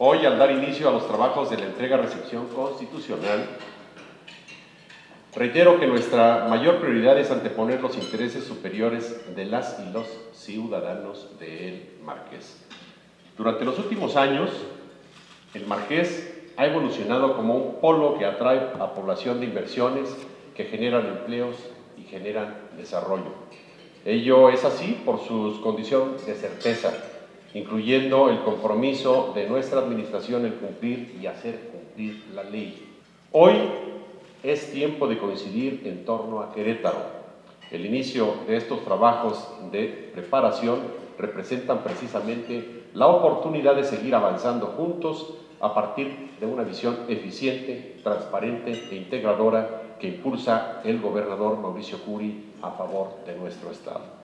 Hoy, al dar inicio a los trabajos de la entrega-recepción constitucional, reitero que nuestra mayor prioridad es anteponer los intereses superiores de las y los ciudadanos del Marqués. Durante los últimos años, el Marqués ha evolucionado como un polo que atrae a población de inversiones, que generan empleos y generan desarrollo. Ello es así por sus condiciones de certeza, incluyendo el compromiso de nuestra administración en cumplir y hacer cumplir la ley. Hoy es tiempo de coincidir en torno a Querétaro. El inicio de estos trabajos de preparación representan precisamente la oportunidad de seguir avanzando juntos a partir de una visión eficiente, transparente e integradora que impulsa el gobernador Mauricio Curi a favor de nuestro Estado.